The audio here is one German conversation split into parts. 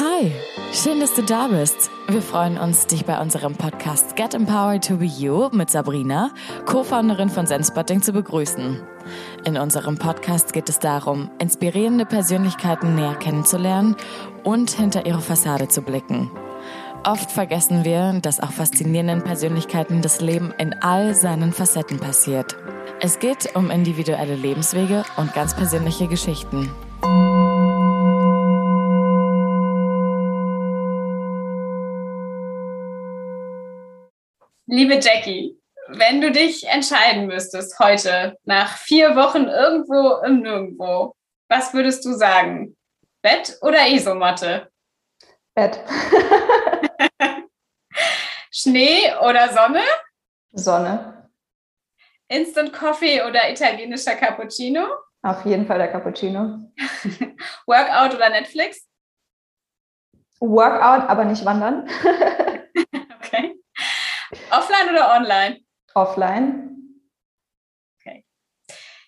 Hi, schön, dass du da bist. Wir freuen uns, dich bei unserem Podcast Get Empowered to Be You mit Sabrina, Co-Founderin von Zenspotting, zu begrüßen. In unserem Podcast geht es darum, inspirierende Persönlichkeiten näher kennenzulernen und hinter ihre Fassade zu blicken. Oft vergessen wir, dass auch faszinierenden Persönlichkeiten das Leben in all seinen Facetten passiert. Es geht um individuelle Lebenswege und ganz persönliche Geschichten. Liebe Jackie, wenn du dich entscheiden müsstest heute, nach vier Wochen irgendwo im Nirgendwo, was würdest du sagen? Bett oder Isomatte? Bett. Schnee oder Sonne? Sonne. Instant Coffee oder italienischer Cappuccino? Auf jeden Fall der Cappuccino. Workout oder Netflix? Workout, aber nicht wandern. Offline oder online? Offline. Okay.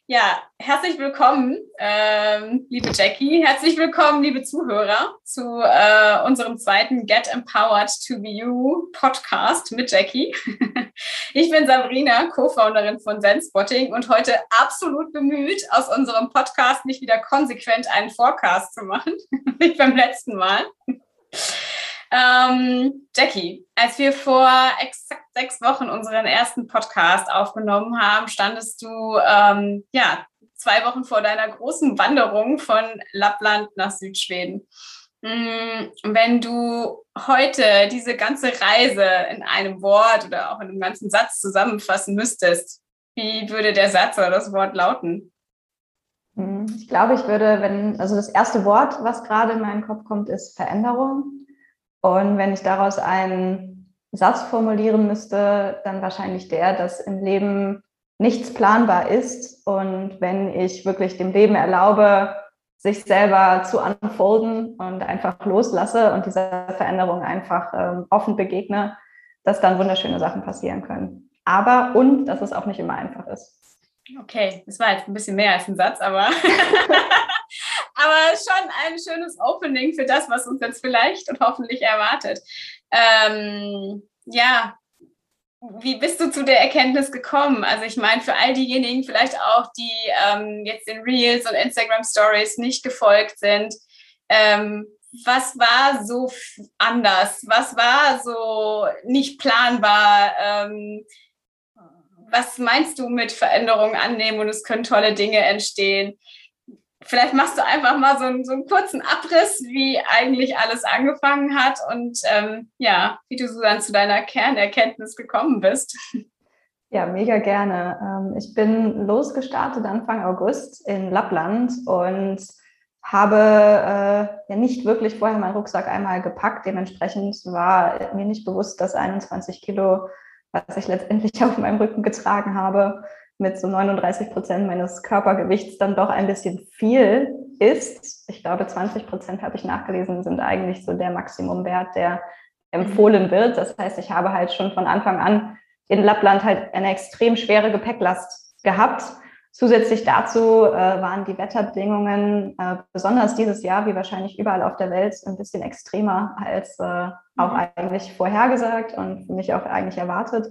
Ja, herzlich willkommen, ähm, liebe Jackie. Herzlich willkommen, liebe Zuhörer, zu äh, unserem zweiten Get Empowered to Be You Podcast mit Jackie. ich bin Sabrina, Co-Founderin von Zenspotting und heute absolut bemüht, aus unserem Podcast nicht wieder konsequent einen Forecast zu machen, wie beim letzten Mal. Ähm, Jackie, als wir vor exakt sechs Wochen unseren ersten Podcast aufgenommen haben, standest du ähm, ja zwei Wochen vor deiner großen Wanderung von Lappland nach Südschweden. Mm, wenn du heute diese ganze Reise in einem Wort oder auch in einem ganzen Satz zusammenfassen müsstest, wie würde der Satz oder das Wort lauten? Hm, ich glaube, ich würde, wenn, also das erste Wort, was gerade in meinen Kopf kommt, ist Veränderung. Und wenn ich daraus einen Satz formulieren müsste, dann wahrscheinlich der, dass im Leben nichts planbar ist. Und wenn ich wirklich dem Leben erlaube, sich selber zu unfolden und einfach loslasse und dieser Veränderung einfach ähm, offen begegne, dass dann wunderschöne Sachen passieren können. Aber und dass es auch nicht immer einfach ist. Okay, das war jetzt ein bisschen mehr als ein Satz, aber aber schon ein schönes Opening für das, was uns jetzt vielleicht und hoffentlich erwartet. Ähm, ja, wie bist du zu der Erkenntnis gekommen? Also ich meine, für all diejenigen vielleicht auch, die ähm, jetzt den Reels und Instagram Stories nicht gefolgt sind, ähm, was war so anders? Was war so nicht planbar? Ähm, was meinst du mit Veränderungen annehmen und es können tolle Dinge entstehen? Vielleicht machst du einfach mal so einen, so einen kurzen Abriss, wie eigentlich alles angefangen hat und ähm, ja, wie du so dann zu deiner Kernerkenntnis gekommen bist. Ja, mega gerne. Ähm, ich bin losgestartet Anfang August in Lappland und habe äh, ja nicht wirklich vorher meinen Rucksack einmal gepackt. Dementsprechend war mir nicht bewusst, dass 21 Kilo, was ich letztendlich auf meinem Rücken getragen habe, mit so 39 Prozent meines Körpergewichts dann doch ein bisschen viel ist. Ich glaube, 20 Prozent habe ich nachgelesen, sind eigentlich so der Maximumwert, der empfohlen wird. Das heißt, ich habe halt schon von Anfang an in Lappland halt eine extrem schwere Gepäcklast gehabt. Zusätzlich dazu äh, waren die Wetterbedingungen äh, besonders dieses Jahr, wie wahrscheinlich überall auf der Welt, ein bisschen extremer als äh, auch mhm. eigentlich vorhergesagt und für mich auch eigentlich erwartet.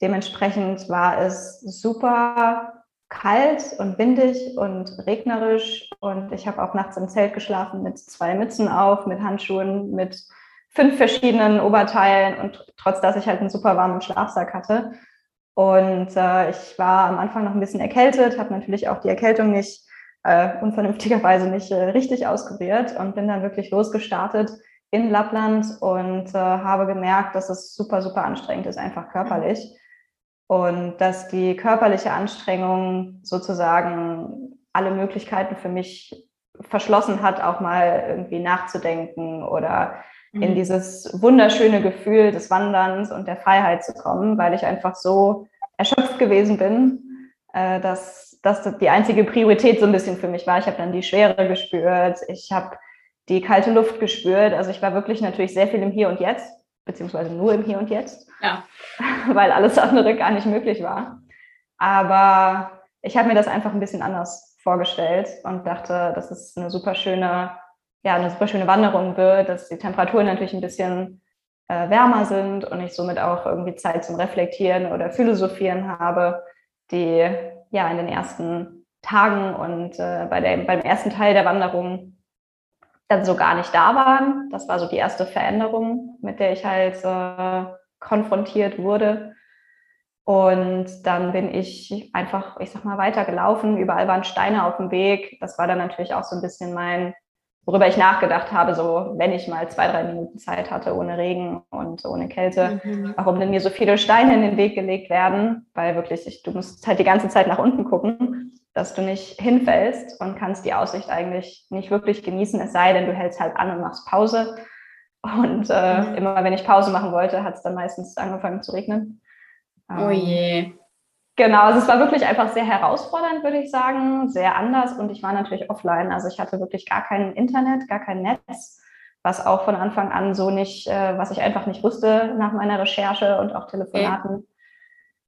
Dementsprechend war es super kalt und windig und regnerisch und ich habe auch nachts im Zelt geschlafen mit zwei Mützen auf, mit Handschuhen, mit fünf verschiedenen Oberteilen und trotz dass ich halt einen super warmen Schlafsack hatte. Und äh, ich war am Anfang noch ein bisschen erkältet, habe natürlich auch die Erkältung nicht äh, unvernünftigerweise nicht äh, richtig ausprobiert und bin dann wirklich losgestartet in Lappland und äh, habe gemerkt, dass es super, super anstrengend ist, einfach körperlich. Und dass die körperliche Anstrengung sozusagen alle Möglichkeiten für mich verschlossen hat, auch mal irgendwie nachzudenken oder mhm. in dieses wunderschöne Gefühl des Wanderns und der Freiheit zu kommen, weil ich einfach so erschöpft gewesen bin, äh, dass das die einzige Priorität so ein bisschen für mich war. Ich habe dann die Schwere gespürt, ich habe die kalte Luft gespürt. Also ich war wirklich natürlich sehr viel im Hier und Jetzt beziehungsweise nur im Hier und Jetzt, ja. weil alles andere gar nicht möglich war. Aber ich habe mir das einfach ein bisschen anders vorgestellt und dachte, das ist eine super schöne ja, eine super schöne Wanderung wird, dass die Temperaturen natürlich ein bisschen äh, wärmer sind und ich somit auch irgendwie Zeit zum Reflektieren oder Philosophieren habe, die ja in den ersten Tagen und äh, bei der, beim ersten Teil der Wanderung dann so gar nicht da waren. Das war so die erste Veränderung, mit der ich halt äh, konfrontiert wurde. Und dann bin ich einfach, ich sag mal, weitergelaufen. Überall waren Steine auf dem Weg. Das war dann natürlich auch so ein bisschen mein worüber ich nachgedacht habe, so wenn ich mal zwei, drei Minuten Zeit hatte ohne Regen und ohne Kälte, mhm. warum denn mir so viele Steine in den Weg gelegt werden, weil wirklich, ich, du musst halt die ganze Zeit nach unten gucken, dass du nicht hinfällst und kannst die Aussicht eigentlich nicht wirklich genießen, es sei denn, du hältst halt an und machst Pause. Und äh, mhm. immer wenn ich Pause machen wollte, hat es dann meistens angefangen zu regnen. Oh je. Genau, also es war wirklich einfach sehr herausfordernd, würde ich sagen, sehr anders und ich war natürlich offline. Also ich hatte wirklich gar kein Internet, gar kein Netz, was auch von Anfang an so nicht, äh, was ich einfach nicht wusste nach meiner Recherche und auch Telefonaten. Okay.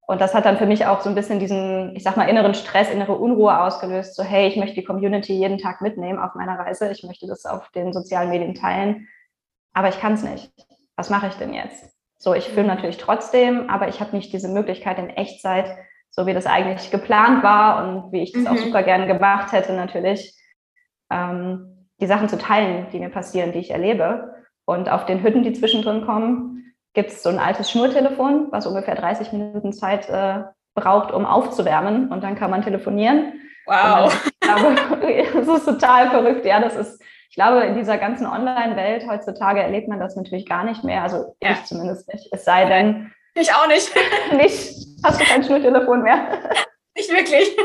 Und das hat dann für mich auch so ein bisschen diesen, ich sag mal, inneren Stress, innere Unruhe ausgelöst. So, hey, ich möchte die Community jeden Tag mitnehmen auf meiner Reise. Ich möchte das auf den sozialen Medien teilen. Aber ich kann es nicht. Was mache ich denn jetzt? So, ich filme natürlich trotzdem, aber ich habe nicht diese Möglichkeit in Echtzeit so wie das eigentlich geplant war und wie ich das mhm. auch super gerne gemacht hätte, natürlich, ähm, die Sachen zu teilen, die mir passieren, die ich erlebe. Und auf den Hütten, die zwischendrin kommen, gibt es so ein altes Schnurtelefon, was ungefähr 30 Minuten Zeit äh, braucht, um aufzuwärmen. Und dann kann man telefonieren. Wow. das ist total verrückt. Ja, das ist, ich glaube, in dieser ganzen Online-Welt heutzutage erlebt man das natürlich gar nicht mehr. Also ja. ich zumindest nicht. Es sei denn, ich auch nicht. nicht. Hast du kein Schnurtelefon mehr? Nicht wirklich.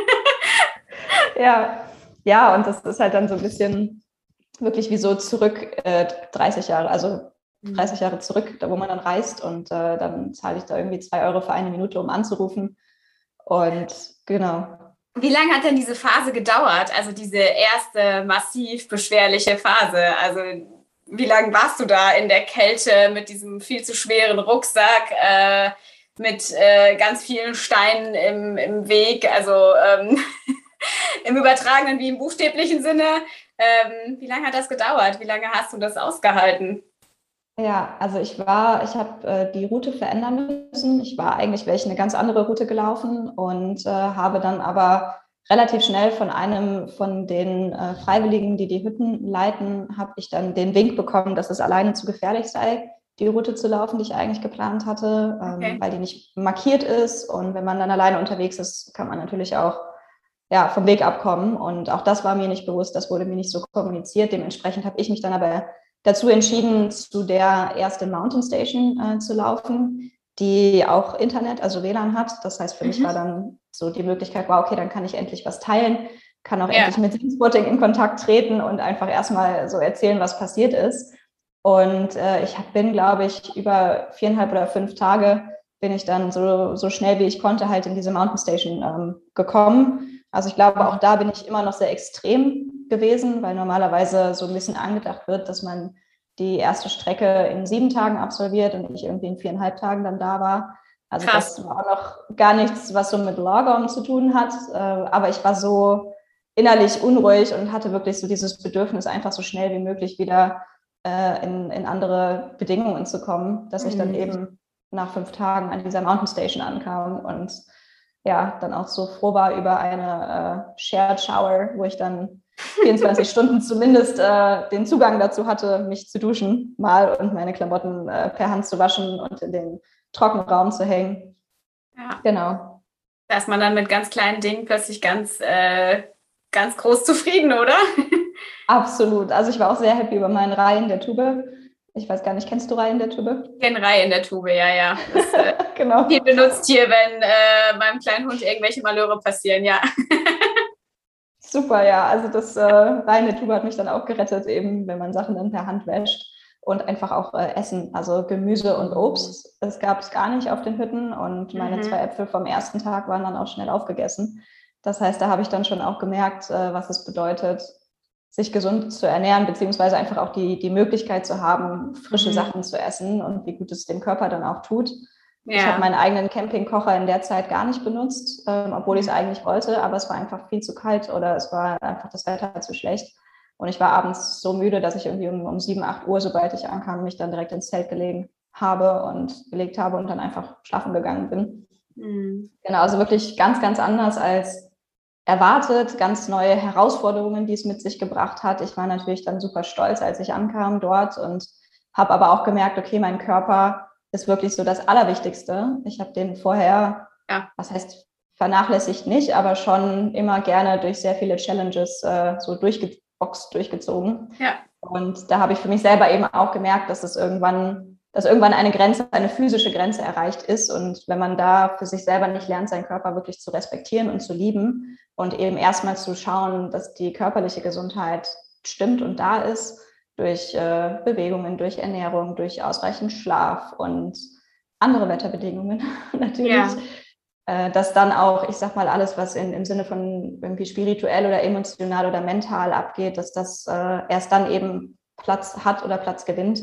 ja. Ja, und das ist halt dann so ein bisschen wirklich wie so zurück äh, 30 Jahre, also 30 mhm. Jahre zurück, da wo man dann reist und äh, dann zahle ich da irgendwie zwei Euro für eine Minute, um anzurufen. Und genau. Wie lange hat denn diese Phase gedauert? Also diese erste massiv beschwerliche Phase? Also wie lange warst du da in der Kälte mit diesem viel zu schweren Rucksack, äh, mit äh, ganz vielen Steinen im, im Weg, also ähm, im übertragenen wie im buchstäblichen Sinne? Ähm, wie lange hat das gedauert? Wie lange hast du das ausgehalten? Ja, also ich war, ich habe äh, die Route verändern müssen. Ich war eigentlich welche eine ganz andere Route gelaufen und äh, habe dann aber relativ schnell von einem von den äh, Freiwilligen, die die Hütten leiten, habe ich dann den Wink bekommen, dass es alleine zu gefährlich sei, die Route zu laufen, die ich eigentlich geplant hatte, ähm, okay. weil die nicht markiert ist. Und wenn man dann alleine unterwegs ist, kann man natürlich auch ja, vom Weg abkommen. Und auch das war mir nicht bewusst, das wurde mir nicht so kommuniziert. Dementsprechend habe ich mich dann aber dazu entschieden, zu der ersten Mountain Station äh, zu laufen, die auch Internet, also WLAN hat. Das heißt, für mhm. mich war dann so die Möglichkeit, wow, okay, dann kann ich endlich was teilen, kann auch ja. endlich mit Spotting in Kontakt treten und einfach erstmal so erzählen, was passiert ist. Und äh, ich bin, glaube ich, über viereinhalb oder fünf Tage bin ich dann so, so schnell wie ich konnte halt in diese Mountain Station ähm, gekommen. Also ich glaube, auch da bin ich immer noch sehr extrem gewesen, weil normalerweise so ein bisschen angedacht wird, dass man die erste Strecke in sieben Tagen absolviert und ich irgendwie in viereinhalb Tagen dann da war. Also Krass. das war auch noch gar nichts, was so mit Lagom zu tun hat. Äh, aber ich war so innerlich unruhig und hatte wirklich so dieses Bedürfnis, einfach so schnell wie möglich wieder äh, in, in andere Bedingungen zu kommen, dass ich dann mhm. eben nach fünf Tagen an dieser Mountain Station ankam und ja, dann auch so froh war über eine äh, Shared Shower, wo ich dann 24 Stunden zumindest äh, den Zugang dazu hatte, mich zu duschen mal und meine Klamotten äh, per Hand zu waschen und in den Trockenraum zu hängen. Ja. Genau. Da ist man dann mit ganz kleinen Dingen plötzlich ganz, äh, ganz groß zufrieden, oder? Absolut. Also ich war auch sehr happy über meinen Reihen der Tube. Ich weiß gar nicht, kennst du Reihen der Tube? Ich kenne Reihe in der Tube, ja, ja. Das, äh, genau. Die benutzt hier, wenn äh, meinem kleinen Hund irgendwelche Malöre passieren, ja. Super, ja. Also das äh, reine Tube hat mich dann auch gerettet, eben wenn man Sachen dann per Hand wäscht und einfach auch äh, Essen, also Gemüse und Obst. Das gab es gar nicht auf den Hütten und meine mhm. zwei Äpfel vom ersten Tag waren dann auch schnell aufgegessen. Das heißt, da habe ich dann schon auch gemerkt, äh, was es bedeutet, sich gesund zu ernähren, beziehungsweise einfach auch die, die Möglichkeit zu haben, frische mhm. Sachen zu essen und wie gut es dem Körper dann auch tut. Ja. Ich habe meinen eigenen Campingkocher in der Zeit gar nicht benutzt, ähm, obwohl ich es mhm. eigentlich wollte, aber es war einfach viel zu kalt oder es war einfach das Wetter zu schlecht. Und ich war abends so müde, dass ich irgendwie um, um 7, 8 Uhr, sobald ich ankam, mich dann direkt ins Zelt gelegen habe und gelegt habe und dann einfach schlafen gegangen bin. Mhm. Genau, also wirklich ganz, ganz anders als erwartet, ganz neue Herausforderungen, die es mit sich gebracht hat. Ich war natürlich dann super stolz, als ich ankam dort und habe aber auch gemerkt, okay, mein Körper ist wirklich so das Allerwichtigste. Ich habe den vorher, ja. was heißt vernachlässigt nicht, aber schon immer gerne durch sehr viele Challenges äh, so durchgeboxt, durchgezogen. Ja. Und da habe ich für mich selber eben auch gemerkt, dass es irgendwann, dass irgendwann eine Grenze, eine physische Grenze erreicht ist. Und wenn man da für sich selber nicht lernt, seinen Körper wirklich zu respektieren und zu lieben und eben erstmal zu schauen, dass die körperliche Gesundheit stimmt und da ist, durch äh, Bewegungen, durch Ernährung, durch ausreichend Schlaf und andere Wetterbedingungen natürlich. Ja. Äh, dass dann auch, ich sag mal, alles, was in, im Sinne von irgendwie spirituell oder emotional oder mental abgeht, dass das äh, erst dann eben Platz hat oder Platz gewinnt,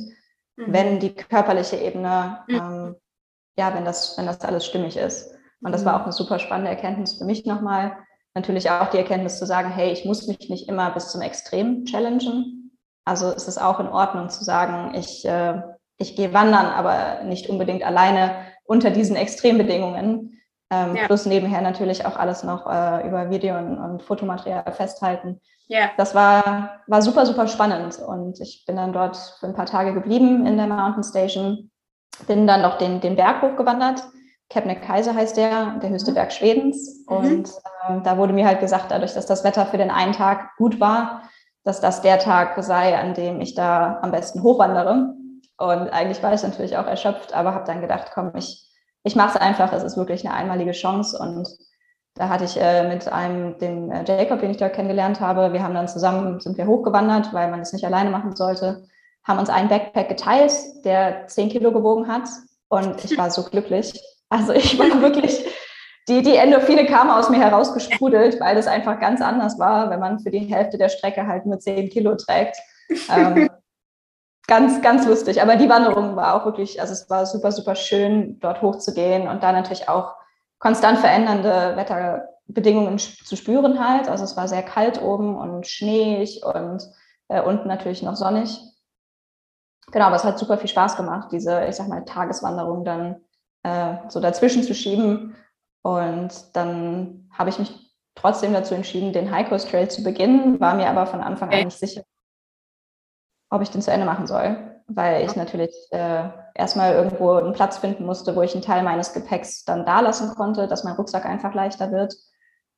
mhm. wenn die körperliche Ebene, mhm. ähm, ja, wenn das, wenn das alles stimmig ist. Und das war mhm. auch eine super spannende Erkenntnis für mich nochmal. Natürlich auch die Erkenntnis zu sagen, hey, ich muss mich nicht immer bis zum Extrem challengen, also ist es auch in Ordnung zu sagen, ich, äh, ich gehe wandern, aber nicht unbedingt alleine unter diesen Extrembedingungen. Ähm, ja. Plus nebenher natürlich auch alles noch äh, über Video und, und, Fotomaterial festhalten. Ja. Das war, war super, super spannend. Und ich bin dann dort für ein paar Tage geblieben in der Mountain Station. Bin dann noch den, den Berg hochgewandert. Kebnekaise heißt der, der höchste mhm. Berg Schwedens. Mhm. Und äh, da wurde mir halt gesagt, dadurch, dass das Wetter für den einen Tag gut war, dass das der Tag sei, an dem ich da am besten hochwandere. Und eigentlich war ich natürlich auch erschöpft, aber habe dann gedacht, komm, ich, ich mache es einfach, es ist wirklich eine einmalige Chance. Und da hatte ich äh, mit einem, dem äh, Jacob, den ich dort kennengelernt habe, wir haben dann zusammen, sind wir hochgewandert, weil man es nicht alleine machen sollte, haben uns einen Backpack geteilt, der zehn Kilo gewogen hat. Und ich war so glücklich. Also ich war wirklich, die, die Endorphine kamen aus mir herausgesprudelt, weil das einfach ganz anders war, wenn man für die Hälfte der Strecke halt nur 10 Kilo trägt. Ähm, ganz, ganz lustig. Aber die Wanderung war auch wirklich, also es war super, super schön, dort hochzugehen und da natürlich auch konstant verändernde Wetterbedingungen zu spüren halt. Also es war sehr kalt oben und schneeig und äh, unten natürlich noch sonnig. Genau, aber es hat super viel Spaß gemacht, diese, ich sag mal, Tageswanderung dann äh, so dazwischen zu schieben und dann habe ich mich trotzdem dazu entschieden, den High Coast Trail zu beginnen, war mir aber von Anfang an nicht sicher, ob ich den zu Ende machen soll, weil ich natürlich äh, erstmal irgendwo einen Platz finden musste, wo ich einen Teil meines Gepäcks dann da lassen konnte, dass mein Rucksack einfach leichter wird.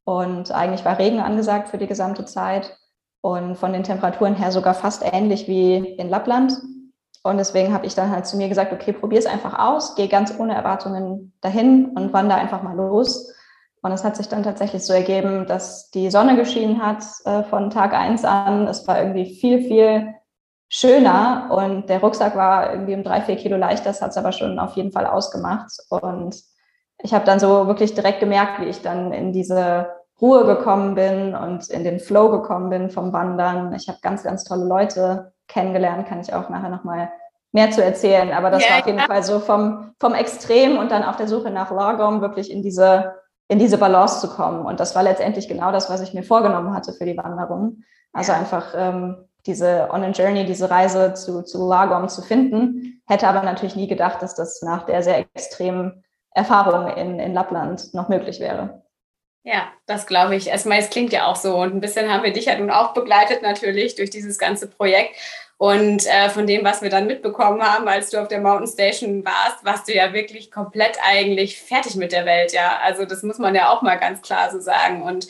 Und eigentlich war Regen angesagt für die gesamte Zeit und von den Temperaturen her sogar fast ähnlich wie in Lappland. Und deswegen habe ich dann halt zu mir gesagt, okay, probier es einfach aus, geh ganz ohne Erwartungen dahin und wander einfach mal los. Und es hat sich dann tatsächlich so ergeben, dass die Sonne geschienen hat äh, von Tag eins an. Es war irgendwie viel, viel schöner und der Rucksack war irgendwie um drei, vier Kilo leichter. Das hat es aber schon auf jeden Fall ausgemacht. Und ich habe dann so wirklich direkt gemerkt, wie ich dann in diese Ruhe gekommen bin und in den Flow gekommen bin vom Wandern. Ich habe ganz, ganz tolle Leute kennengelernt, kann ich auch nachher nochmal mehr zu erzählen. Aber das ja, war auf jeden ja. Fall so vom, vom Extrem und dann auf der Suche nach Lagom wirklich in diese, in diese Balance zu kommen. Und das war letztendlich genau das, was ich mir vorgenommen hatte für die Wanderung. Also ja. einfach ähm, diese On a Journey, diese Reise zu, zu Lagom zu finden. Hätte aber natürlich nie gedacht, dass das nach der sehr extremen Erfahrung in, in Lappland noch möglich wäre. Ja, das glaube ich. Erstmal, es klingt ja auch so. Und ein bisschen haben wir dich ja nun auch begleitet natürlich durch dieses ganze Projekt. Und äh, von dem, was wir dann mitbekommen haben, als du auf der Mountain Station warst, warst du ja wirklich komplett eigentlich fertig mit der Welt, ja. Also das muss man ja auch mal ganz klar so sagen. Und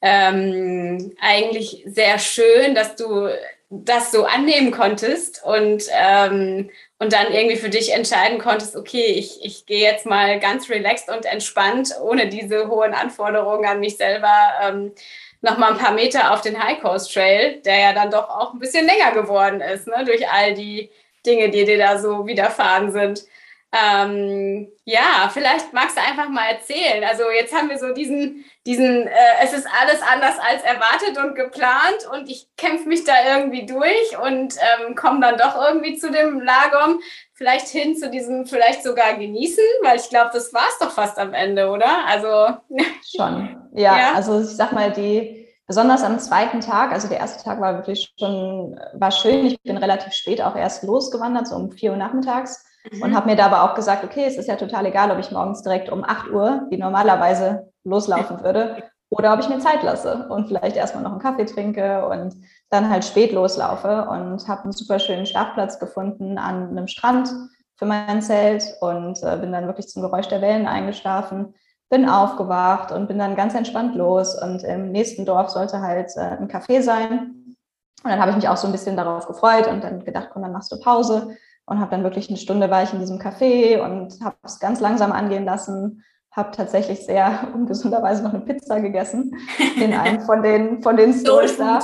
ähm, eigentlich sehr schön, dass du das so annehmen konntest und ähm, und dann irgendwie für dich entscheiden konntest, okay, ich, ich gehe jetzt mal ganz relaxed und entspannt, ohne diese hohen Anforderungen an mich selber, ähm, noch mal ein paar Meter auf den High Coast Trail, der ja dann doch auch ein bisschen länger geworden ist, ne, durch all die Dinge, die dir da so widerfahren sind. Ähm, ja, vielleicht magst du einfach mal erzählen. Also jetzt haben wir so diesen, diesen, äh, es ist alles anders als erwartet und geplant und ich kämpfe mich da irgendwie durch und ähm, komme dann doch irgendwie zu dem Lagom, vielleicht hin zu diesem, vielleicht sogar genießen, weil ich glaube, das war es doch fast am Ende, oder? Also schon. Ja, ja, also ich sag mal, die besonders am zweiten Tag, also der erste Tag war wirklich schon, war schön. Ich bin relativ spät auch erst losgewandert, so um vier Uhr nachmittags. Mhm. Und habe mir dabei auch gesagt, okay, es ist ja total egal, ob ich morgens direkt um 8 Uhr, wie normalerweise loslaufen würde, oder ob ich mir Zeit lasse und vielleicht erstmal noch einen Kaffee trinke und dann halt spät loslaufe und habe einen super schönen Schlafplatz gefunden an einem Strand für mein Zelt und äh, bin dann wirklich zum Geräusch der Wellen eingeschlafen, bin aufgewacht und bin dann ganz entspannt los und im nächsten Dorf sollte halt äh, ein Café sein. Und dann habe ich mich auch so ein bisschen darauf gefreut und dann gedacht, komm, dann machst du Pause und habe dann wirklich eine Stunde war ich in diesem Café und habe es ganz langsam angehen lassen, habe tatsächlich sehr ungesunderweise noch eine Pizza gegessen in einem von den, von den Stores da.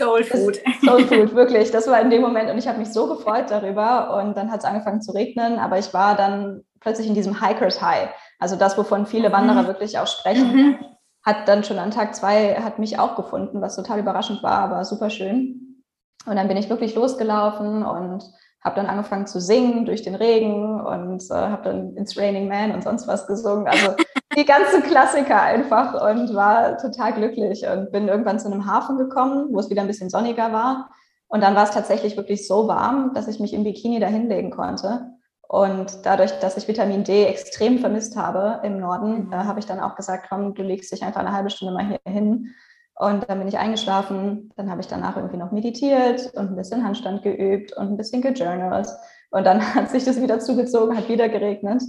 Soul Food. Soul Food, wirklich. Das war in dem Moment und ich habe mich so gefreut darüber und dann hat es angefangen zu regnen, aber ich war dann plötzlich in diesem Hikers High. Also das, wovon viele Wanderer mhm. wirklich auch sprechen, mhm. hat dann schon an Tag zwei, hat mich auch gefunden, was total überraschend war, aber super schön. Und dann bin ich wirklich losgelaufen und habe dann angefangen zu singen durch den Regen und äh, habe dann It's Raining Man und sonst was gesungen. Also die ganzen Klassiker einfach und war total glücklich und bin irgendwann zu einem Hafen gekommen, wo es wieder ein bisschen sonniger war. Und dann war es tatsächlich wirklich so warm, dass ich mich im Bikini da hinlegen konnte. Und dadurch, dass ich Vitamin D extrem vermisst habe im Norden, äh, habe ich dann auch gesagt, komm, du legst dich einfach eine halbe Stunde mal hier hin und dann bin ich eingeschlafen. Dann habe ich danach irgendwie noch meditiert und ein bisschen Handstand geübt und ein bisschen gejournalt. Und dann hat sich das wieder zugezogen, hat wieder geregnet.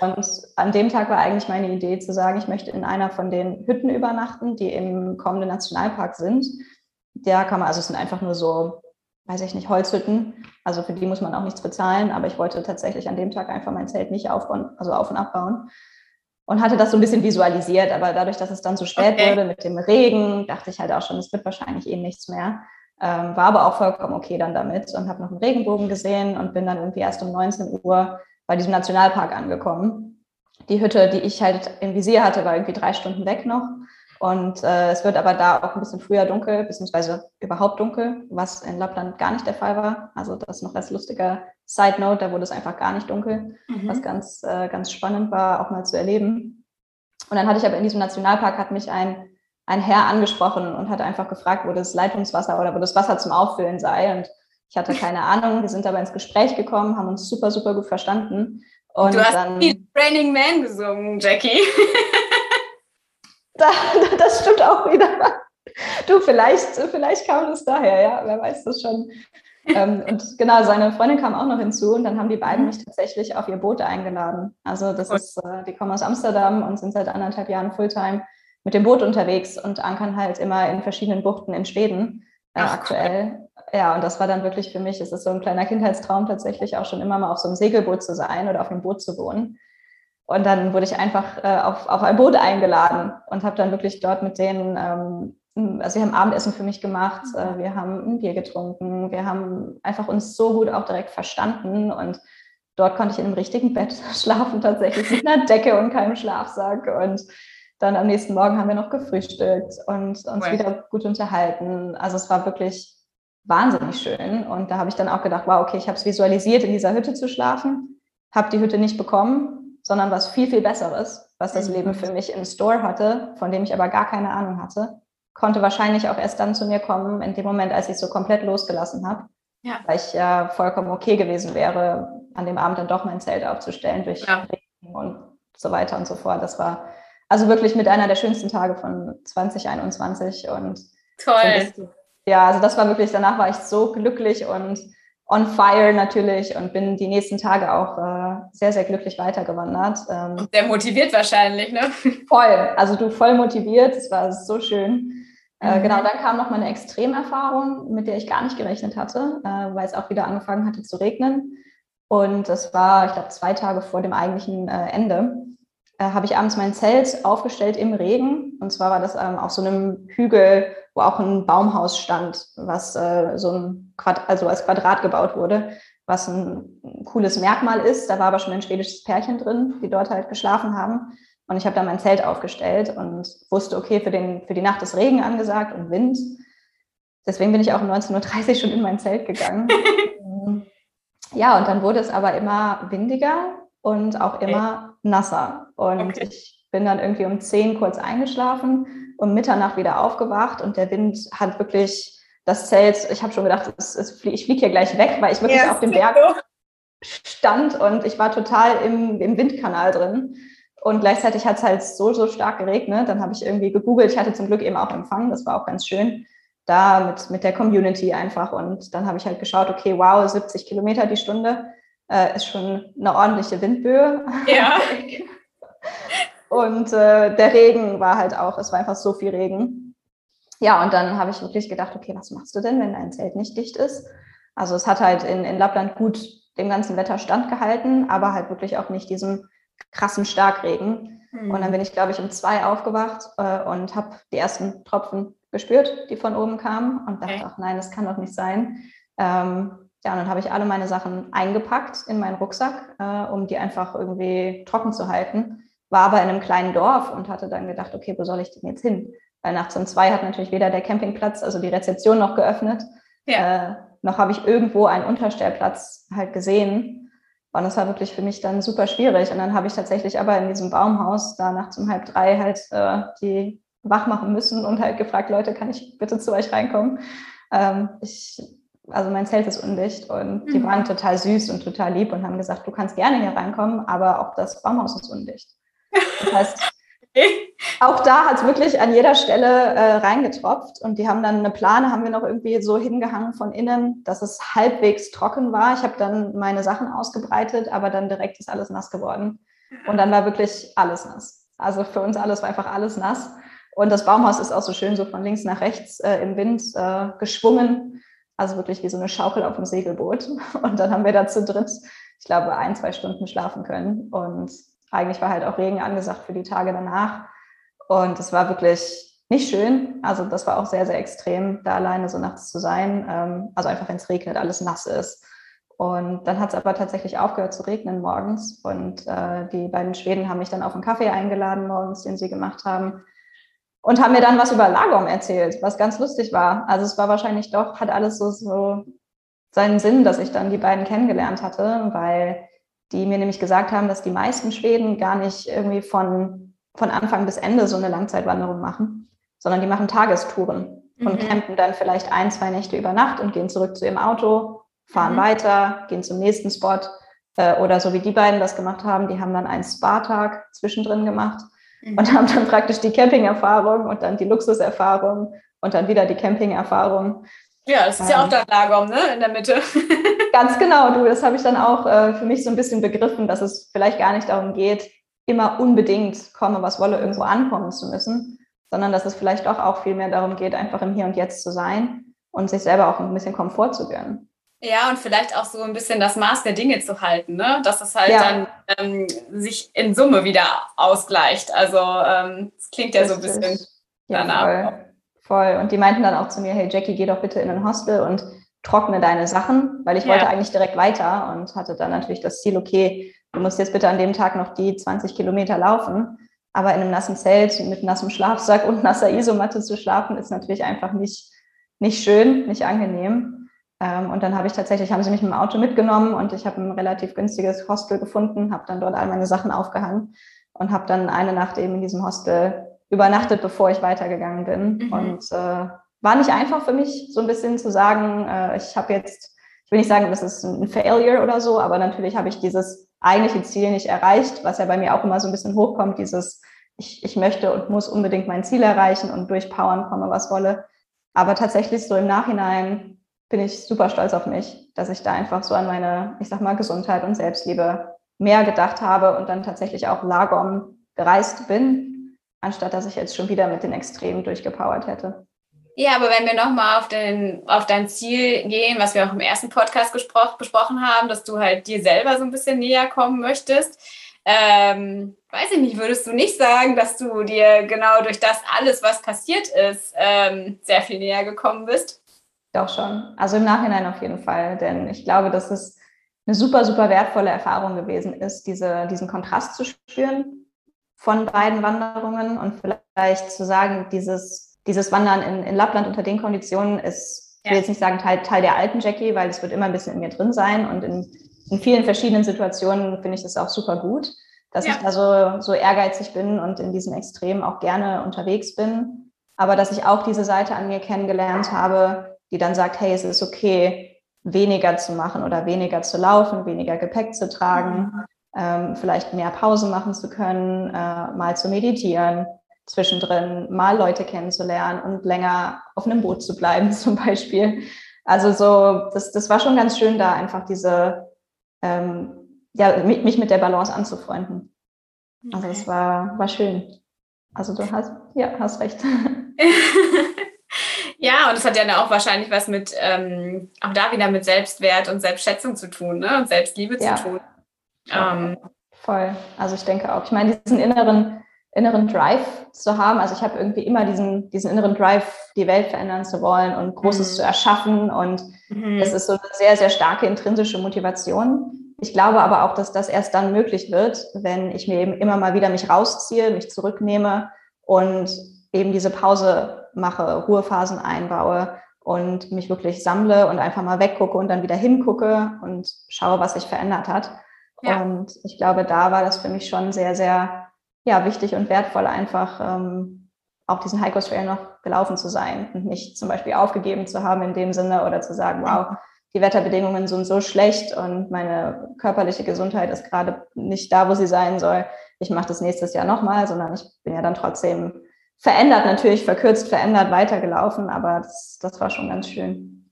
Und an dem Tag war eigentlich meine Idee zu sagen, ich möchte in einer von den Hütten übernachten, die im kommenden Nationalpark sind. Da kann man, also es sind einfach nur so, weiß ich nicht, Holzhütten. Also für die muss man auch nichts bezahlen. Aber ich wollte tatsächlich an dem Tag einfach mein Zelt nicht aufbauen, also auf- und abbauen und hatte das so ein bisschen visualisiert. Aber dadurch, dass es dann so spät okay. wurde mit dem Regen, dachte ich halt auch schon, es wird wahrscheinlich eh nichts mehr. Ähm, war aber auch vollkommen okay dann damit und habe noch einen Regenbogen gesehen und bin dann irgendwie erst um 19 Uhr bei diesem Nationalpark angekommen. Die Hütte, die ich halt im Visier hatte, war irgendwie drei Stunden weg noch. Und äh, es wird aber da auch ein bisschen früher dunkel, beziehungsweise überhaupt dunkel, was in Lappland gar nicht der Fall war. Also das ist noch als lustiger Side Note, da wurde es einfach gar nicht dunkel, mhm. was ganz, äh, ganz spannend war, auch mal zu erleben. Und dann hatte ich aber in diesem Nationalpark, hat mich ein, ein Herr angesprochen und hat einfach gefragt, wo das Leitungswasser oder wo das Wasser zum Auffüllen sei. Und ich hatte keine Ahnung. Wir sind aber ins Gespräch gekommen, haben uns super, super gut verstanden. Und du hast dann, Training Man gesungen, Jackie. Da, das stimmt auch wieder. Du, vielleicht, vielleicht kam das daher, ja, wer weiß das schon. ähm, und genau, seine Freundin kam auch noch hinzu und dann haben die beiden mhm. mich tatsächlich auf ihr Boot eingeladen. Also das cool. ist, äh, die kommen aus Amsterdam und sind seit anderthalb Jahren Fulltime mit dem Boot unterwegs und ankern halt immer in verschiedenen Buchten in Schweden äh, Ach, aktuell. Cool. Ja, und das war dann wirklich für mich, es ist so ein kleiner Kindheitstraum tatsächlich auch schon immer mal auf so einem Segelboot zu sein oder auf einem Boot zu wohnen. Und dann wurde ich einfach äh, auf, auf ein Boot eingeladen und habe dann wirklich dort mit denen, ähm, also wir haben Abendessen für mich gemacht, äh, wir haben ein Bier getrunken, wir haben einfach uns so gut auch direkt verstanden und dort konnte ich in einem richtigen Bett schlafen, tatsächlich mit einer Decke und keinem Schlafsack. Und dann am nächsten Morgen haben wir noch gefrühstückt und uns cool. wieder gut unterhalten. Also es war wirklich wahnsinnig schön. Und da habe ich dann auch gedacht, wow, okay, ich habe es visualisiert, in dieser Hütte zu schlafen, habe die Hütte nicht bekommen, sondern was viel, viel Besseres, was das Leben mhm. für mich im Store hatte, von dem ich aber gar keine Ahnung hatte, konnte wahrscheinlich auch erst dann zu mir kommen, in dem Moment, als ich so komplett losgelassen habe. Ja. Weil ich ja vollkommen okay gewesen wäre, an dem Abend dann doch mein Zelt aufzustellen durch ja. Regen und so weiter und so fort. Das war also wirklich mit einer der schönsten Tage von 2021 und toll. So ja, also das war wirklich, danach war ich so glücklich und on fire natürlich und bin die nächsten Tage auch äh, sehr, sehr glücklich weitergewandert. Ähm, sehr motiviert wahrscheinlich, ne? Voll, also du voll motiviert, es war so schön. Äh, mhm. Genau, dann kam noch mal eine Extremerfahrung, mit der ich gar nicht gerechnet hatte, äh, weil es auch wieder angefangen hatte zu regnen. Und das war, ich glaube, zwei Tage vor dem eigentlichen äh, Ende äh, habe ich abends mein Zelt aufgestellt im Regen. Und zwar war das ähm, auf so einem Hügel, wo auch ein Baumhaus stand, was äh, so ein Quad also als Quadrat gebaut wurde, was ein, cooles Merkmal ist. Da war aber schon ein schwedisches Pärchen drin, die dort halt geschlafen haben. Und ich habe da mein Zelt aufgestellt und wusste, okay, für, den, für die Nacht ist Regen angesagt und Wind. Deswegen bin ich auch um 19.30 Uhr schon in mein Zelt gegangen. ja, und dann wurde es aber immer windiger und auch immer nasser. Und okay. ich bin dann irgendwie um 10 kurz eingeschlafen, um Mitternacht wieder aufgewacht und der Wind hat wirklich das Zelt, ich habe schon gedacht, es, es, ich fliege hier gleich weg, weil ich wirklich ja, auf dem Berg stand und ich war total im, im Windkanal drin. Und gleichzeitig hat es halt so, so stark geregnet. Dann habe ich irgendwie gegoogelt. Ich hatte zum Glück eben auch Empfang. Das war auch ganz schön. Da mit, mit der Community einfach. Und dann habe ich halt geschaut, okay, wow, 70 Kilometer die Stunde äh, ist schon eine ordentliche Windböe. Ja. und äh, der Regen war halt auch, es war einfach so viel Regen. Ja, und dann habe ich wirklich gedacht, okay, was machst du denn, wenn dein Zelt nicht dicht ist? Also es hat halt in, in Lappland gut dem ganzen Wetter standgehalten, aber halt wirklich auch nicht diesem krassen Starkregen. Mhm. Und dann bin ich, glaube ich, um zwei aufgewacht äh, und habe die ersten Tropfen gespürt, die von oben kamen und dachte, okay. ach nein, das kann doch nicht sein. Ähm, ja, und dann habe ich alle meine Sachen eingepackt in meinen Rucksack, äh, um die einfach irgendwie trocken zu halten. War aber in einem kleinen Dorf und hatte dann gedacht, okay, wo soll ich denn jetzt hin? Weil nachts um zwei hat natürlich weder der Campingplatz, also die Rezeption noch geöffnet, ja. äh, noch habe ich irgendwo einen Unterstellplatz halt gesehen. Und das war wirklich für mich dann super schwierig. Und dann habe ich tatsächlich aber in diesem Baumhaus da nachts um halb drei halt äh, die wach machen müssen und halt gefragt, Leute, kann ich bitte zu euch reinkommen? Ähm, ich, also mein Zelt ist undicht und mhm. die waren total süß und total lieb und haben gesagt, du kannst gerne hier reinkommen, aber auch das Baumhaus ist undicht. Das heißt, auch da hat es wirklich an jeder Stelle äh, reingetropft und die haben dann eine Plane, haben wir noch irgendwie so hingehangen von innen, dass es halbwegs trocken war. Ich habe dann meine Sachen ausgebreitet, aber dann direkt ist alles nass geworden. Und dann war wirklich alles nass. Also für uns alles war einfach alles nass. Und das Baumhaus ist auch so schön so von links nach rechts äh, im Wind äh, geschwungen. Also wirklich wie so eine Schaukel auf dem Segelboot. Und dann haben wir da zu dritt, ich glaube, ein, zwei Stunden schlafen können. Und eigentlich war halt auch Regen angesagt für die Tage danach. Und es war wirklich nicht schön. Also das war auch sehr, sehr extrem, da alleine so nachts zu sein. Ähm, also einfach, wenn es regnet, alles nass ist. Und dann hat es aber tatsächlich aufgehört zu regnen morgens. Und äh, die beiden Schweden haben mich dann auf einen Kaffee eingeladen morgens, den sie gemacht haben. Und haben mir dann was über Lagom erzählt, was ganz lustig war. Also es war wahrscheinlich doch, hat alles so, so seinen Sinn, dass ich dann die beiden kennengelernt hatte, weil die mir nämlich gesagt haben, dass die meisten Schweden gar nicht irgendwie von, von Anfang bis Ende so eine Langzeitwanderung machen, sondern die machen Tagestouren mhm. und campen dann vielleicht ein, zwei Nächte über Nacht und gehen zurück zu ihrem Auto, fahren mhm. weiter, gehen zum nächsten Spot. Äh, oder so wie die beiden das gemacht haben, die haben dann einen Spa-Tag zwischendrin gemacht mhm. und haben dann praktisch die Camping-Erfahrung und dann die Luxuserfahrung und dann wieder die Camping-Erfahrung. Ja, das ist ja auch der Lagom, ne? In der Mitte. Ganz genau, du, das habe ich dann auch äh, für mich so ein bisschen begriffen, dass es vielleicht gar nicht darum geht, immer unbedingt komme, was wolle, irgendwo ankommen zu müssen, sondern dass es vielleicht doch auch viel mehr darum geht, einfach im Hier und Jetzt zu sein und sich selber auch ein bisschen Komfort zu gönnen. Ja, und vielleicht auch so ein bisschen das Maß der Dinge zu halten, ne? dass es halt ja. dann ähm, sich in Summe wieder ausgleicht. Also ähm, ähm, klingt ja Richtig. so ein bisschen danach. Ja, voll. Voll. Und die meinten dann auch zu mir, hey Jackie, geh doch bitte in ein Hostel und trockne deine Sachen, weil ich ja. wollte eigentlich direkt weiter und hatte dann natürlich das Ziel, okay, du musst jetzt bitte an dem Tag noch die 20 Kilometer laufen. Aber in einem nassen Zelt mit nassem Schlafsack und nasser Isomatte zu schlafen, ist natürlich einfach nicht, nicht schön, nicht angenehm. Ähm, und dann habe ich tatsächlich, haben sie mich mit dem Auto mitgenommen und ich habe ein relativ günstiges Hostel gefunden, habe dann dort all meine Sachen aufgehangen und habe dann eine Nacht eben in diesem Hostel übernachtet, bevor ich weitergegangen bin. Mhm. Und äh, war nicht einfach für mich, so ein bisschen zu sagen, äh, ich habe jetzt, ich will nicht sagen, das ist ein Failure oder so, aber natürlich habe ich dieses eigentliche Ziel nicht erreicht, was ja bei mir auch immer so ein bisschen hochkommt, dieses, ich, ich möchte und muss unbedingt mein Ziel erreichen und durchpowern, komme was wolle. Aber tatsächlich so im Nachhinein bin ich super stolz auf mich, dass ich da einfach so an meine, ich sag mal, Gesundheit und Selbstliebe mehr gedacht habe und dann tatsächlich auch Lagom gereist bin anstatt dass ich jetzt schon wieder mit den Extremen durchgepowert hätte. Ja, aber wenn wir nochmal auf, auf dein Ziel gehen, was wir auch im ersten Podcast besprochen haben, dass du halt dir selber so ein bisschen näher kommen möchtest, ähm, weiß ich nicht, würdest du nicht sagen, dass du dir genau durch das alles, was passiert ist, ähm, sehr viel näher gekommen bist? Doch schon. Also im Nachhinein auf jeden Fall, denn ich glaube, dass es eine super, super wertvolle Erfahrung gewesen ist, diese, diesen Kontrast zu spüren von beiden Wanderungen und vielleicht zu sagen, dieses, dieses Wandern in, in Lappland unter den Konditionen ist, ich will jetzt nicht sagen Teil, Teil der alten Jackie, weil es wird immer ein bisschen in mir drin sein und in, in vielen verschiedenen Situationen finde ich das auch super gut, dass ja. ich da so, so ehrgeizig bin und in diesen Extremen auch gerne unterwegs bin. Aber dass ich auch diese Seite an mir kennengelernt habe, die dann sagt, hey, es ist okay, weniger zu machen oder weniger zu laufen, weniger Gepäck zu tragen, mhm. ähm, vielleicht mehr Pause machen zu können, äh, mal zu meditieren zwischendrin, mal Leute kennenzulernen und länger auf einem Boot zu bleiben zum Beispiel. Also so, das, das war schon ganz schön da, einfach diese, ähm, ja, mich mit der Balance anzufreunden. Also es war, war schön. Also du hast, ja, hast recht. ja, und es hat ja auch wahrscheinlich was mit, ähm, auch da wieder mit Selbstwert und Selbstschätzung zu tun, ne? Und Selbstliebe ja. zu tun. Ähm, Voll. Also ich denke auch. Ich meine, diesen inneren, inneren Drive zu haben. Also ich habe irgendwie immer diesen, diesen inneren Drive, die Welt verändern zu wollen und Großes mhm. zu erschaffen. Und mhm. das ist so eine sehr, sehr starke intrinsische Motivation. Ich glaube aber auch, dass das erst dann möglich wird, wenn ich mir eben immer mal wieder mich rausziehe, mich zurücknehme und eben diese Pause mache, Ruhephasen einbaue und mich wirklich sammle und einfach mal weggucke und dann wieder hingucke und schaue, was sich verändert hat. Ja. Und ich glaube, da war das für mich schon sehr, sehr ja, wichtig und wertvoll, einfach ähm, auch diesen Heiko Trail noch gelaufen zu sein und nicht zum Beispiel aufgegeben zu haben in dem Sinne oder zu sagen, wow, die Wetterbedingungen sind so schlecht und meine körperliche Gesundheit ist gerade nicht da, wo sie sein soll. Ich mache das nächstes Jahr nochmal, sondern ich bin ja dann trotzdem verändert, natürlich verkürzt, verändert, weitergelaufen, aber das, das war schon ganz schön.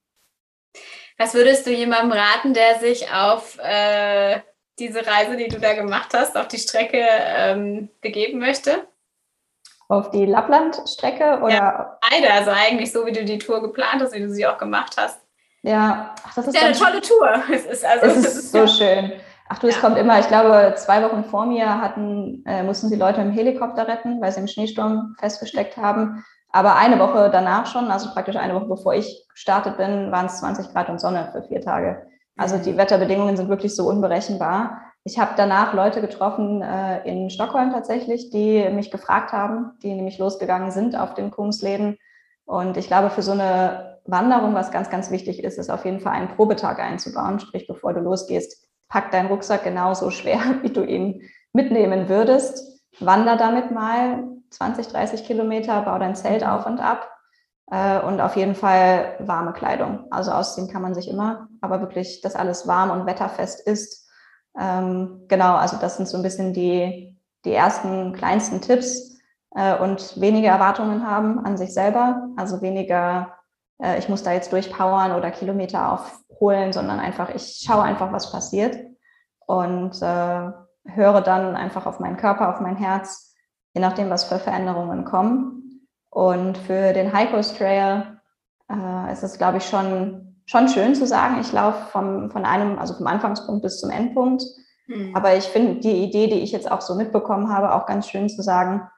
Was würdest du jemandem raten, der sich auf äh, diese Reise, die du da gemacht hast, auf die Strecke ähm, begeben möchte? Auf die Lappland-Strecke oder? Ja, beide, also eigentlich so, wie du die Tour geplant hast, wie du sie auch gemacht hast. Ja, Ach, das ist ja eine tolle Tour. Es ist, also, es ist, ist so ja. schön. Ach du, es ja. kommt immer, ich glaube, zwei Wochen vor mir hatten, äh, mussten sie Leute im Helikopter retten, weil sie im Schneesturm festgesteckt haben. Aber eine Woche danach schon, also praktisch eine Woche bevor ich gestartet bin, waren es 20 Grad und Sonne für vier Tage. Also die Wetterbedingungen sind wirklich so unberechenbar. Ich habe danach Leute getroffen äh, in Stockholm tatsächlich, die mich gefragt haben, die nämlich losgegangen sind auf den Kungsläden. Und ich glaube, für so eine Wanderung, was ganz, ganz wichtig ist, ist auf jeden Fall einen Probetag einzubauen. Sprich, bevor du losgehst, pack deinen Rucksack genauso schwer, wie du ihn mitnehmen würdest. Wander damit mal 20, 30 Kilometer, bau dein Zelt auf und ab äh, und auf jeden Fall warme Kleidung. Also ausziehen kann man sich immer, aber wirklich, dass alles warm und wetterfest ist. Ähm, genau, also das sind so ein bisschen die, die ersten kleinsten Tipps äh, und weniger Erwartungen haben an sich selber. Also weniger, äh, ich muss da jetzt durchpowern oder Kilometer aufholen, sondern einfach, ich schaue einfach, was passiert und äh, höre dann einfach auf meinen Körper, auf mein Herz, je nachdem, was für Veränderungen kommen. Und für den High Coast Trail äh, ist es, glaube ich, schon, schon schön zu sagen, ich laufe vom, von einem, also vom Anfangspunkt bis zum Endpunkt. Mhm. Aber ich finde die Idee, die ich jetzt auch so mitbekommen habe, auch ganz schön zu sagen,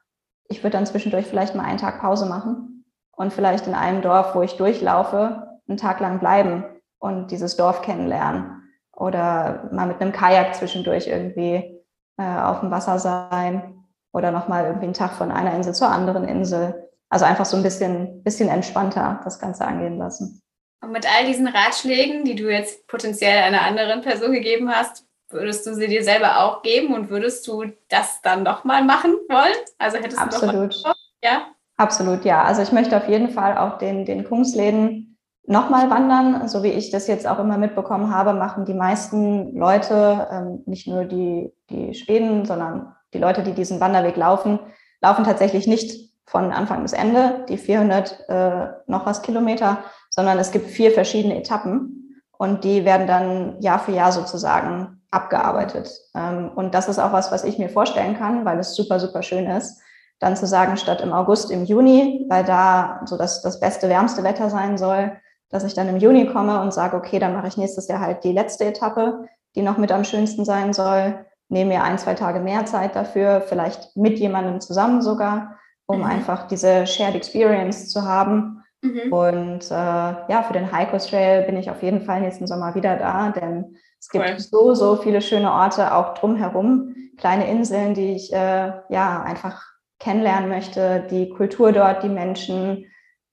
ich würde dann zwischendurch vielleicht mal einen Tag Pause machen und vielleicht in einem Dorf, wo ich durchlaufe, einen Tag lang bleiben und dieses Dorf kennenlernen. Oder mal mit einem Kajak zwischendurch irgendwie äh, auf dem Wasser sein oder nochmal irgendwie einen Tag von einer Insel zur anderen Insel. Also einfach so ein bisschen, bisschen entspannter das Ganze angehen lassen. Und mit all diesen Ratschlägen, die du jetzt potenziell einer anderen Person gegeben hast, würdest du sie dir selber auch geben und würdest du das dann nochmal machen wollen? Also hättest Absolut. du noch ja? Absolut, ja. Also ich möchte auf jeden Fall auch den, den Kungsläden nochmal wandern. So wie ich das jetzt auch immer mitbekommen habe, machen die meisten Leute, ähm, nicht nur die, die Schweden, sondern die Leute, die diesen Wanderweg laufen, laufen tatsächlich nicht von Anfang bis Ende, die 400 äh, noch was Kilometer, sondern es gibt vier verschiedene Etappen und die werden dann Jahr für Jahr sozusagen abgearbeitet. Ähm, und das ist auch was, was ich mir vorstellen kann, weil es super, super schön ist, dann zu sagen, statt im August, im Juni, weil da so das, das beste, wärmste Wetter sein soll, dass ich dann im Juni komme und sage, okay, dann mache ich nächstes Jahr halt die letzte Etappe, die noch mit am schönsten sein soll, nehme mir ein, zwei Tage mehr Zeit dafür, vielleicht mit jemandem zusammen sogar um mhm. einfach diese Shared Experience zu haben. Mhm. Und äh, ja, für den Heiko Trail bin ich auf jeden Fall nächsten Sommer wieder da, denn es gibt cool. so, so viele schöne Orte auch drumherum, kleine Inseln, die ich äh, ja einfach kennenlernen möchte, die Kultur dort, die Menschen.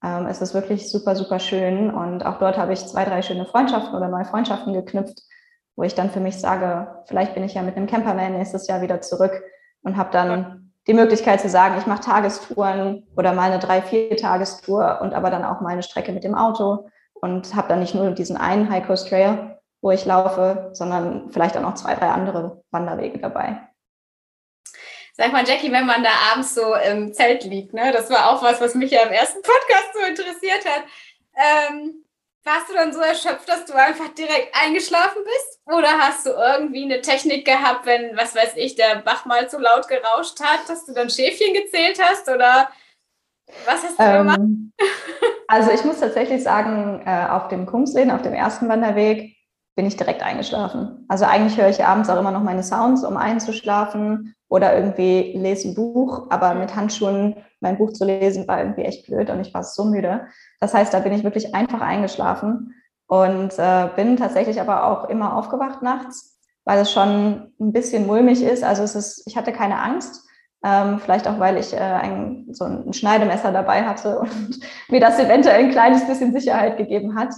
Ähm, es ist wirklich super, super schön. Und auch dort habe ich zwei, drei schöne Freundschaften oder neue Freundschaften geknüpft. wo ich dann für mich sage, vielleicht bin ich ja mit einem Campervan nächstes Jahr wieder zurück und habe dann die Möglichkeit zu sagen, ich mache Tagestouren oder mal eine drei, vier Tagestour und aber dann auch mal eine Strecke mit dem Auto und habe dann nicht nur diesen einen High Coast Trail, wo ich laufe, sondern vielleicht auch noch zwei, drei andere Wanderwege dabei. Sag mal, Jackie, wenn man da abends so im Zelt liegt, ne, das war auch was, was mich ja im ersten Podcast so interessiert hat. Ähm, warst du dann so erschöpft, dass du einfach direkt eingeschlafen bist? Oder hast du irgendwie eine Technik gehabt, wenn, was weiß ich, der Bach mal zu laut gerauscht hat, dass du dann Schäfchen gezählt hast? Oder was hast du ähm, gemacht? Also ich muss tatsächlich sagen, äh, auf dem Kungsleden, auf dem ersten Wanderweg, bin ich direkt eingeschlafen. Also eigentlich höre ich abends auch immer noch meine Sounds, um einzuschlafen oder irgendwie lese ein Buch, aber mit Handschuhen mein Buch zu lesen war irgendwie echt blöd und ich war so müde. Das heißt, da bin ich wirklich einfach eingeschlafen und äh, bin tatsächlich aber auch immer aufgewacht nachts, weil es schon ein bisschen mulmig ist. Also es ist, ich hatte keine Angst. Ähm, vielleicht auch, weil ich äh, ein, so ein Schneidemesser dabei hatte und mir das eventuell ein kleines bisschen Sicherheit gegeben hat.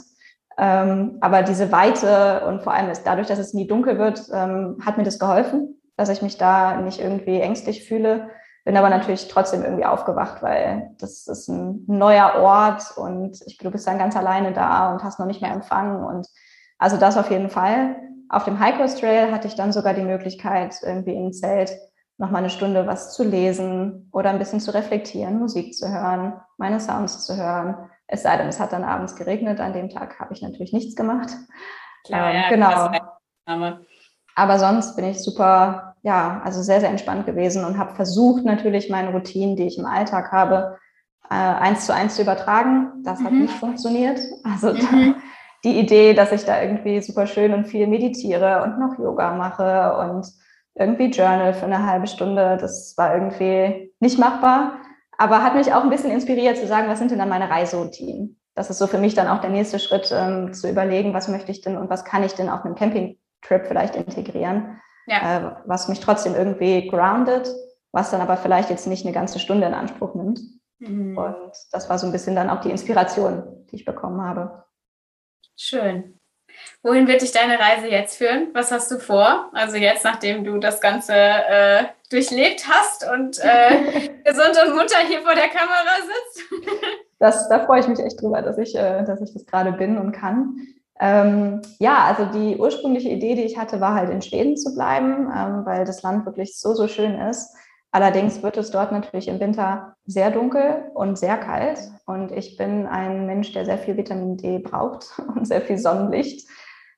Ähm, aber diese Weite und vor allem ist dadurch, dass es nie dunkel wird, ähm, hat mir das geholfen, dass ich mich da nicht irgendwie ängstlich fühle. Bin aber natürlich trotzdem irgendwie aufgewacht, weil das ist ein neuer Ort und ich, du bist dann ganz alleine da und hast noch nicht mehr Empfang. Und also das auf jeden Fall. Auf dem High Coast Trail hatte ich dann sogar die Möglichkeit, irgendwie im Zelt noch mal eine Stunde was zu lesen oder ein bisschen zu reflektieren, Musik zu hören, meine Sounds zu hören. Es sei denn, es hat dann abends geregnet. An dem Tag habe ich natürlich nichts gemacht. Klar, ähm, ja, genau. Aber sonst bin ich super, ja, also sehr, sehr entspannt gewesen und habe versucht, natürlich meine Routinen, die ich im Alltag habe, äh, eins zu eins zu übertragen. Das mhm. hat nicht funktioniert. Also mhm. die Idee, dass ich da irgendwie super schön und viel meditiere und noch Yoga mache und irgendwie Journal für eine halbe Stunde, das war irgendwie nicht machbar aber hat mich auch ein bisschen inspiriert zu sagen, was sind denn dann meine Reiseroutinen? Das ist so für mich dann auch der nächste Schritt, ähm, zu überlegen, was möchte ich denn und was kann ich denn auf einem Campingtrip vielleicht integrieren, ja. äh, was mich trotzdem irgendwie grounded, was dann aber vielleicht jetzt nicht eine ganze Stunde in Anspruch nimmt. Mhm. Und das war so ein bisschen dann auch die Inspiration, die ich bekommen habe. Schön. Wohin wird dich deine Reise jetzt führen? Was hast du vor? Also jetzt, nachdem du das Ganze äh, durchlebt hast und äh, gesund und munter hier vor der Kamera sitzt. das, da freue ich mich echt drüber, dass ich, äh, dass ich das gerade bin und kann. Ähm, ja, also die ursprüngliche Idee, die ich hatte, war halt in Schweden zu bleiben, ähm, weil das Land wirklich so, so schön ist. Allerdings wird es dort natürlich im Winter sehr dunkel und sehr kalt. Und ich bin ein Mensch, der sehr viel Vitamin D braucht und sehr viel Sonnenlicht.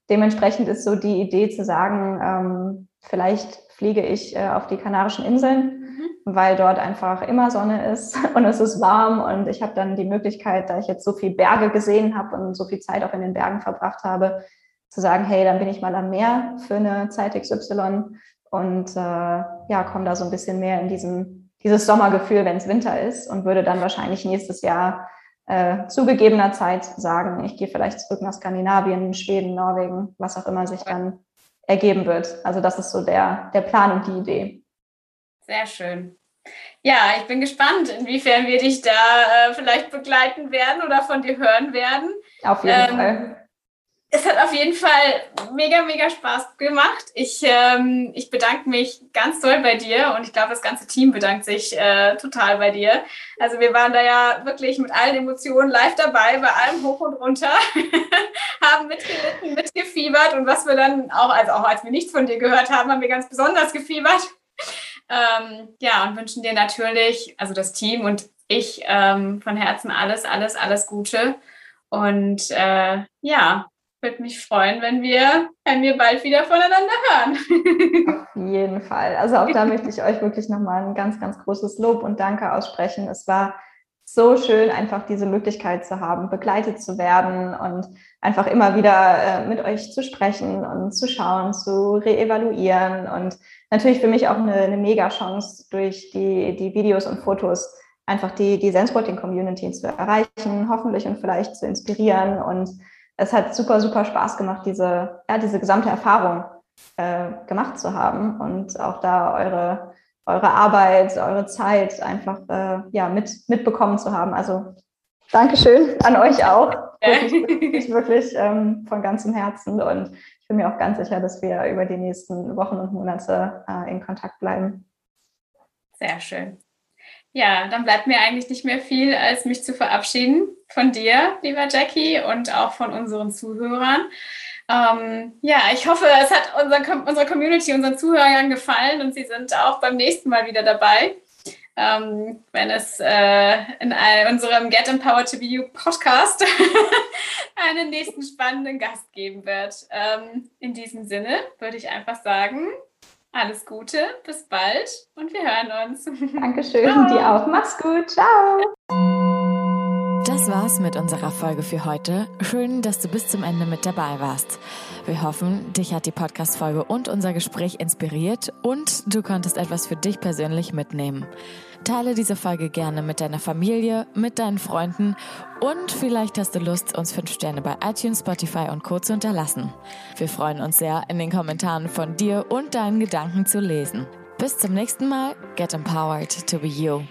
Dementsprechend ist so die Idee zu sagen, ähm, vielleicht fliege ich äh, auf die Kanarischen Inseln, mhm. weil dort einfach immer Sonne ist und es ist warm und ich habe dann die Möglichkeit, da ich jetzt so viel Berge gesehen habe und so viel Zeit auch in den Bergen verbracht habe, zu sagen, hey, dann bin ich mal am Meer für eine Zeit XY und äh, ja, komme da so ein bisschen mehr in diesen, dieses Sommergefühl, wenn es Winter ist und würde dann wahrscheinlich nächstes Jahr äh, zu gegebener Zeit sagen, ich gehe vielleicht zurück nach Skandinavien, Schweden, Norwegen, was auch immer sich dann ergeben wird. Also das ist so der, der Plan und die Idee. Sehr schön. Ja, ich bin gespannt, inwiefern wir dich da äh, vielleicht begleiten werden oder von dir hören werden. Auf jeden ähm, Fall es hat auf jeden Fall mega, mega Spaß gemacht. Ich, ähm, ich bedanke mich ganz toll bei dir und ich glaube, das ganze Team bedankt sich äh, total bei dir. Also wir waren da ja wirklich mit allen Emotionen live dabei, bei allem hoch und runter, haben mitgelitten, mitgefiebert und was wir dann auch, also auch als wir nichts von dir gehört haben, haben wir ganz besonders gefiebert. Ähm, ja, und wünschen dir natürlich, also das Team und ich ähm, von Herzen alles, alles, alles Gute. Und äh, ja, würde mich freuen, wenn wir, wenn wir bald wieder voneinander hören. Auf jeden Fall. Also auch da möchte ich euch wirklich nochmal ein ganz, ganz großes Lob und Danke aussprechen. Es war so schön, einfach diese Möglichkeit zu haben, begleitet zu werden und einfach immer wieder äh, mit euch zu sprechen und zu schauen, zu reevaluieren und natürlich für mich auch eine, eine Mega-Chance durch die, die Videos und Fotos einfach die, die Zensporting-Community zu erreichen, hoffentlich und vielleicht zu inspirieren und es hat super, super Spaß gemacht, diese, ja, diese gesamte Erfahrung äh, gemacht zu haben und auch da eure, eure Arbeit, eure Zeit einfach äh, ja, mit, mitbekommen zu haben. Also Dankeschön an euch auch. wirklich, wirklich, wirklich ähm, von ganzem Herzen. Und ich bin mir auch ganz sicher, dass wir über die nächsten Wochen und Monate äh, in Kontakt bleiben. Sehr schön. Ja, dann bleibt mir eigentlich nicht mehr viel, als mich zu verabschieden von dir, lieber Jackie, und auch von unseren Zuhörern. Ähm, ja, ich hoffe, es hat unser, unserer Community, unseren Zuhörern gefallen und sie sind auch beim nächsten Mal wieder dabei, ähm, wenn es äh, in unserem Get Empowered to Be You Podcast einen nächsten spannenden Gast geben wird. Ähm, in diesem Sinne würde ich einfach sagen, alles Gute, bis bald und wir hören uns. Dankeschön, Ciao. dir auch. Mach's gut. Ciao. Das war's mit unserer Folge für heute. Schön, dass du bis zum Ende mit dabei warst. Wir hoffen, dich hat die Podcast-Folge und unser Gespräch inspiriert und du konntest etwas für dich persönlich mitnehmen. Teile diese Folge gerne mit deiner Familie, mit deinen Freunden und vielleicht hast du Lust, uns fünf Sterne bei iTunes, Spotify und Co. zu hinterlassen. Wir freuen uns sehr, in den Kommentaren von dir und deinen Gedanken zu lesen. Bis zum nächsten Mal. Get empowered to be you.